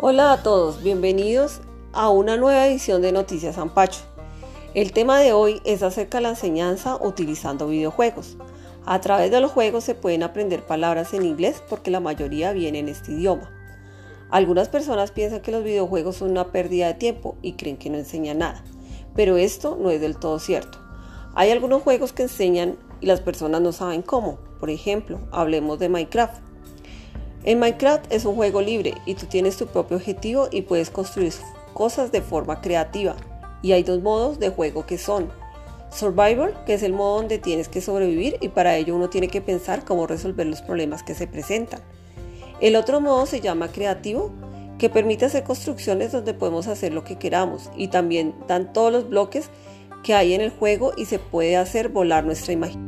Hola a todos, bienvenidos a una nueva edición de Noticias Ampacho. El tema de hoy es acerca de la enseñanza utilizando videojuegos. A través de los juegos se pueden aprender palabras en inglés porque la mayoría viene en este idioma. Algunas personas piensan que los videojuegos son una pérdida de tiempo y creen que no enseñan nada, pero esto no es del todo cierto. Hay algunos juegos que enseñan y las personas no saben cómo. Por ejemplo, hablemos de Minecraft. En Minecraft es un juego libre y tú tienes tu propio objetivo y puedes construir cosas de forma creativa. Y hay dos modos de juego que son Survival, que es el modo donde tienes que sobrevivir y para ello uno tiene que pensar cómo resolver los problemas que se presentan. El otro modo se llama Creativo, que permite hacer construcciones donde podemos hacer lo que queramos y también dan todos los bloques que hay en el juego y se puede hacer volar nuestra imaginación.